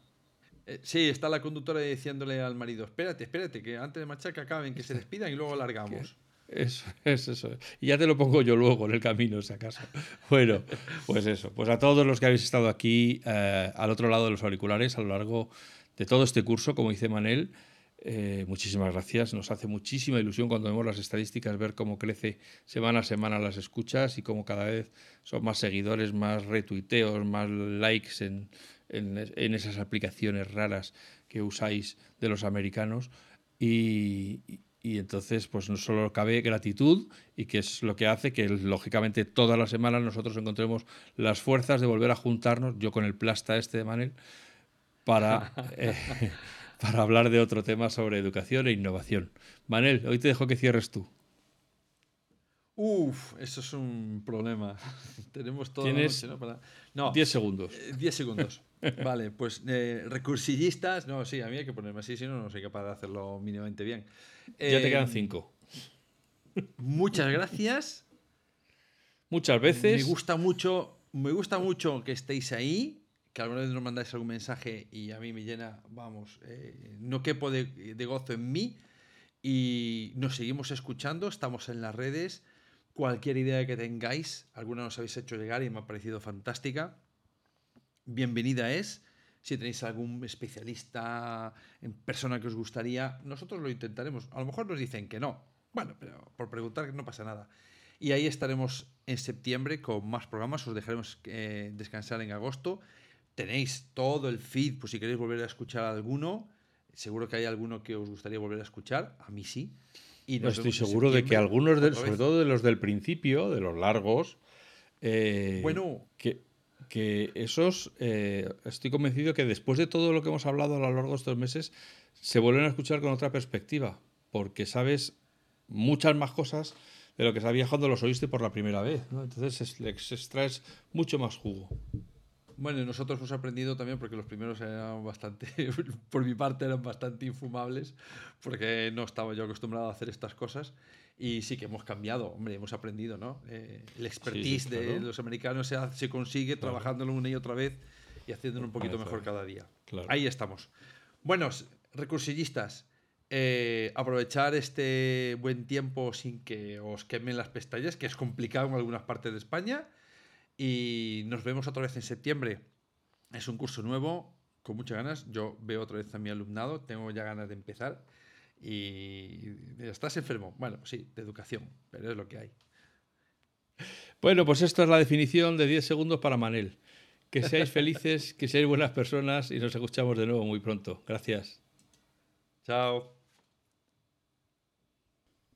[SPEAKER 2] Eh, sí, está la conductora diciéndole al marido, espérate, espérate, que antes de marchar que acaben, que se despidan y luego largamos.
[SPEAKER 1] Eso es, eso. Y ya te lo pongo yo luego en el camino, si acaso. Bueno, pues eso. Pues a todos los que habéis estado aquí eh, al otro lado de los auriculares a lo largo de todo este curso, como dice Manel, eh, muchísimas gracias. Nos hace muchísima ilusión cuando vemos las estadísticas ver cómo crece semana a semana las escuchas y cómo cada vez son más seguidores, más retuiteos, más likes en, en, esas aplicaciones raras que usáis de los americanos. Y, y entonces, pues no solo cabe gratitud y que es lo que hace que, lógicamente, todas las semanas nosotros encontremos las fuerzas de volver a juntarnos, yo con el plasta este de Manel, para, eh, para hablar de otro tema sobre educación e innovación. Manel, hoy te dejo que cierres tú.
[SPEAKER 2] Uf, eso es un problema. Tenemos todo
[SPEAKER 1] Tienes ¿no? Para... no 10 segundos.
[SPEAKER 2] 10 eh, segundos. Vale, pues eh, recursillistas. No, sí, a mí hay que ponerme así, si no, no soy capaz de hacerlo mínimamente bien.
[SPEAKER 1] ya te quedan 5.
[SPEAKER 2] Muchas gracias.
[SPEAKER 1] Muchas veces.
[SPEAKER 2] Me gusta mucho, me gusta mucho que estéis ahí, que alguna vez nos mandáis algún mensaje y a mí me llena, vamos, eh, no quepo de, de gozo en mí. Y nos seguimos escuchando, estamos en las redes cualquier idea que tengáis, alguna nos habéis hecho llegar y me ha parecido fantástica, bienvenida es. Si tenéis algún especialista en persona que os gustaría, nosotros lo intentaremos. A lo mejor nos dicen que no. Bueno, pero por preguntar no pasa nada. Y ahí estaremos en septiembre con más programas. Os dejaremos eh, descansar en agosto. Tenéis todo el feed, pues si queréis volver a escuchar alguno. Seguro que hay alguno que os gustaría volver a escuchar. A mí sí.
[SPEAKER 1] Y no estoy seguro de que algunos, sobre todo de los del principio, de los largos, eh,
[SPEAKER 2] bueno,
[SPEAKER 1] que, que esos, eh, estoy convencido que después de todo lo que hemos hablado a lo largo de estos meses, se vuelven a escuchar con otra perspectiva, porque sabes muchas más cosas de lo que sabías cuando los oíste por la primera vez. Entonces les extraes mucho más jugo.
[SPEAKER 2] Bueno, nosotros hemos aprendido también porque los primeros eran bastante, por mi parte, eran bastante infumables, porque no estaba yo acostumbrado a hacer estas cosas. Y sí que hemos cambiado, hombre, hemos aprendido, ¿no? Eh, el expertise de los americanos se, se consigue trabajándolo una y otra vez y haciéndolo un poquito mejor cada día. Ahí estamos. Buenos, recursillistas, eh, aprovechar este buen tiempo sin que os quemen las pestañas, que es complicado en algunas partes de España y nos vemos otra vez en septiembre. Es un curso nuevo, con muchas ganas. Yo veo otra vez a mi alumnado, tengo ya ganas de empezar. Y estás enfermo. Bueno, sí, de educación, pero es lo que hay.
[SPEAKER 1] Bueno, pues esto es la definición de 10 segundos para Manel. Que seáis felices, que seáis buenas personas y nos escuchamos de nuevo muy pronto. Gracias.
[SPEAKER 2] Chao.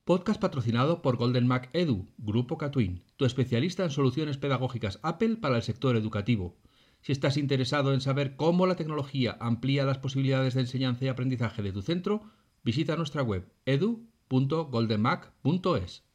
[SPEAKER 3] Podcast patrocinado por Golden Mac Edu, Grupo Catwin, tu especialista en soluciones pedagógicas Apple para el sector educativo. Si estás interesado en saber cómo la tecnología amplía las posibilidades de enseñanza y aprendizaje de tu centro, visita nuestra web edu.goldenmac.es.